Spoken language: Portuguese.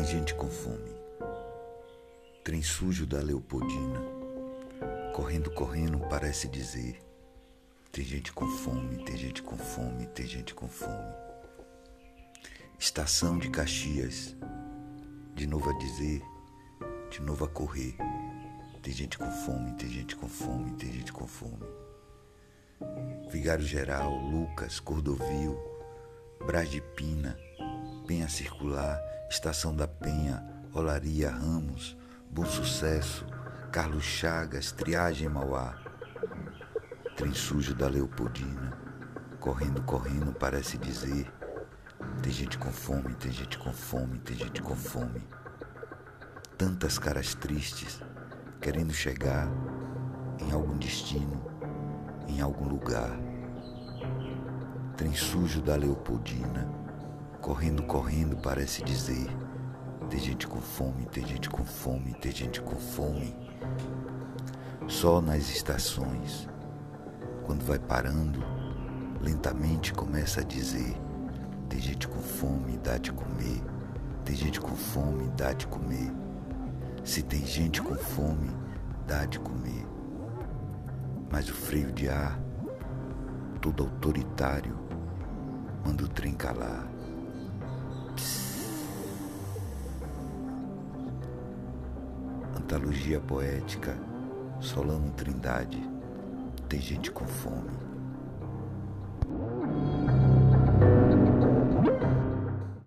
gente com fome. Trem sujo da Leopoldina, correndo, correndo, parece dizer: tem gente com fome, tem gente com fome, tem gente com fome. Estação de Caxias, de novo a dizer, de novo a correr. Tem gente com fome, tem gente com fome, tem gente com fome. Vigário Geral, Lucas, Cordovil, Brás de Pina, Penha Circular, Estação da Penha, Olaria Ramos, Bom Sucesso, Carlos Chagas, Triagem Mauá. Trem sujo da Leopoldina, correndo, correndo, parece dizer: tem gente com fome, tem gente com fome, tem gente com fome. Tantas caras tristes, querendo chegar em algum destino, em algum lugar. Trem sujo da Leopoldina Correndo, correndo, parece dizer: tem gente com fome, tem gente com fome, tem gente com fome. Só nas estações, quando vai parando, lentamente começa a dizer: tem gente com fome, dá de comer. Tem gente com fome, dá de comer. Se tem gente com fome, dá de comer. Mas o freio de ar, todo autoritário, manda o trem calar. Antologia poética, Solano Trindade, tem gente com fome.